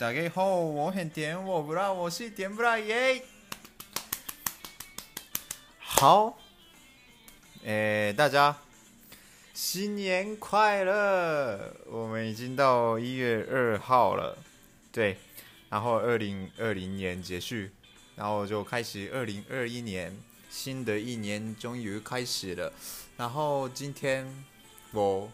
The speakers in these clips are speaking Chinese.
大家好，我很甜，我不辣，我是甜不辣耶。好，诶，大家新年快乐！我们已经到一月二号了，对，然后二零二零年结束，然后就开始二零二一年，新的一年终于开始了。然后今天我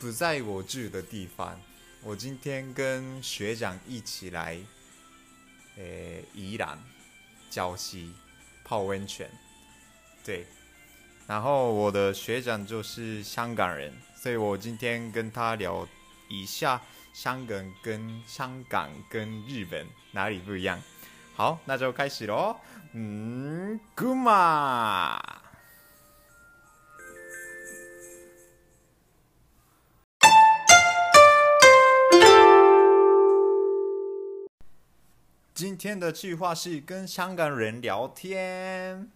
不在我住的地方。我今天跟学长一起来，诶、宜兰礁溪泡温泉，对。然后我的学长就是香港人，所以我今天跟他聊一下香港跟香港跟日本哪里不一样。好，那就开始喽。嗯，GUMA。今天的计划是跟香港人聊天。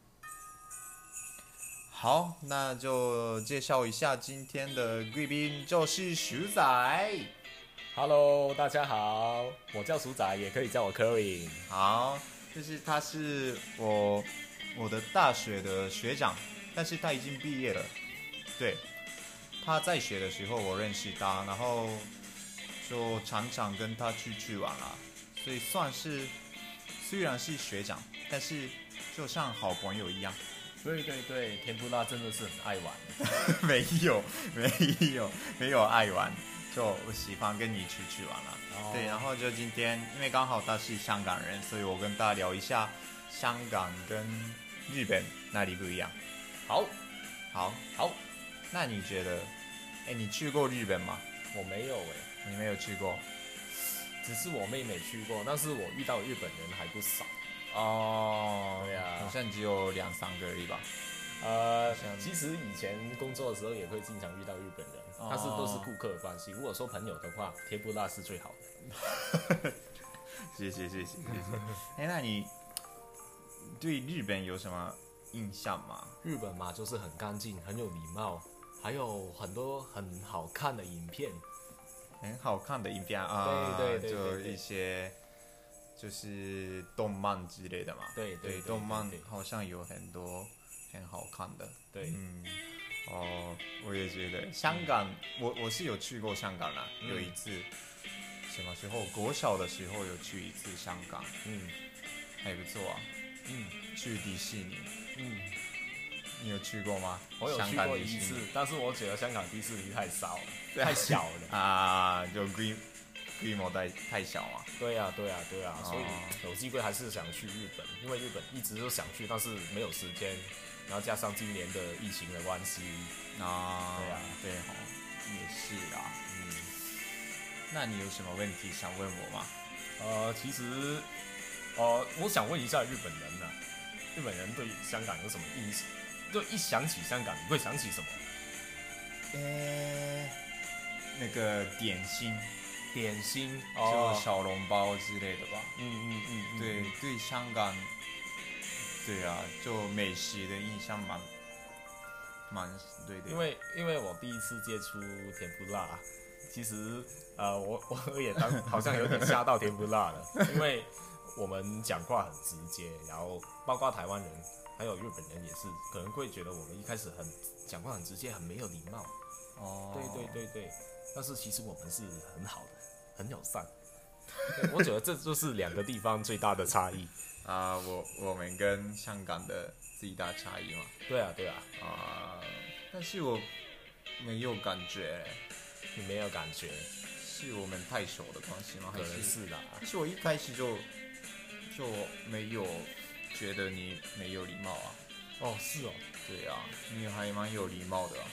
好，那就介绍一下今天的贵宾，就是鼠仔。Hello，大家好，我叫鼠仔，也可以叫我 Kerwin。好，就是他是我我的大学的学长，但是他已经毕业了。对，他在学的时候我认识他，然后就常常跟他出去玩了。所以算是，虽然是学长，但是就像好朋友一样。对对对，甜不辣真的是很爱玩。没有没有没有爱玩，就我喜欢跟你出去玩了。Oh. 对，然后就今天，因为刚好他是香港人，所以我跟大家聊一下香港跟日本哪里不一样。好，好，好。那你觉得，哎，你去过日本吗？我没有哎，你没有去过。只是我妹妹去过，但是我遇到日本人还不少。哦，对呀，好像只有两三个而已吧。呃，其实以前工作的时候也会经常遇到日本人，哦、但是都是顾客的关系。如果说朋友的话，贴不拉是最好的。谢谢谢谢谢谢。哎，那你对日本有什么印象吗？日本嘛，就是很干净，很有礼貌，还有很多很好看的影片。很好看的影片啊，对对对，就一些就是动漫之类的嘛。对对，动漫好像有很多很好看的。对，嗯，哦，我也觉得。香港，我我是有去过香港啦，有一次，什么时候？国小的时候有去一次香港，嗯，还不错啊，嗯，去迪士尼，嗯。你有去过吗？我有去过一次，但是我觉得香港迪士尼太少了，太小了 啊，就规规模太太小啊。对呀，对呀，对呀，所以有机会还是想去日本，因为日本一直都想去，但是没有时间，然后加上今年的疫情的关系啊，对呀，对哦，也是啊，嗯。那你有什么问题想问我吗？呃，其实，呃，我想问一下日本人呢，日本人对香港有什么印象？就一想起香港，你会想起什么？呃、欸，那个点心，点心，就小笼包之类的吧。嗯嗯嗯，嗯对对，香港，对啊，就美食的印象蛮蛮对的。因为因为我第一次接触甜不辣，其实呃，我 我也当好像有点吓到甜不辣了，因为我们讲话很直接，然后包括台湾人。还有日本人也是，可能会觉得我们一开始很讲话很直接，很没有礼貌。哦，对对对对，但是其实我们是很好的，很友善。我觉得这就是两个地方最大的差异啊。我我们跟香港的最大差异嘛。对啊对啊。啊，但是我没有感觉。你没有感觉？是我们太熟的关系吗？可能是的。但是我一开始就就没有。觉得你没有礼貌啊？哦，是哦，对啊，你还蛮有礼貌的啊。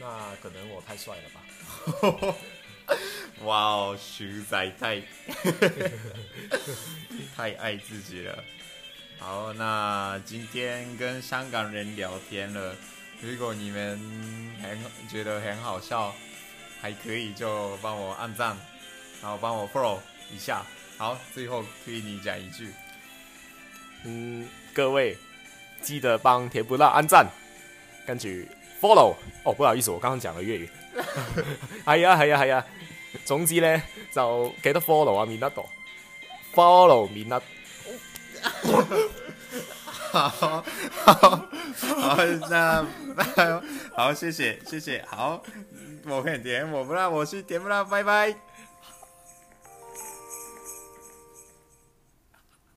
那可能我太帅了吧？哇哦，徐仔太 太爱自己了。好，那今天跟香港人聊天了，如果你们很觉得很好笑，还可以就帮我按赞，然后帮我 follow 一下。好，最后可以你讲一句。嗯，各位记得帮甜不辣按赞，跟住 follow。哦，不好意思，我刚刚讲了粤语。系啊系啊系啊，总之咧就记得 follow 啊，免得度 follow 免得。好好好，那 好，谢谢谢谢，好，我很甜，我不让我是甜不辣，拜拜。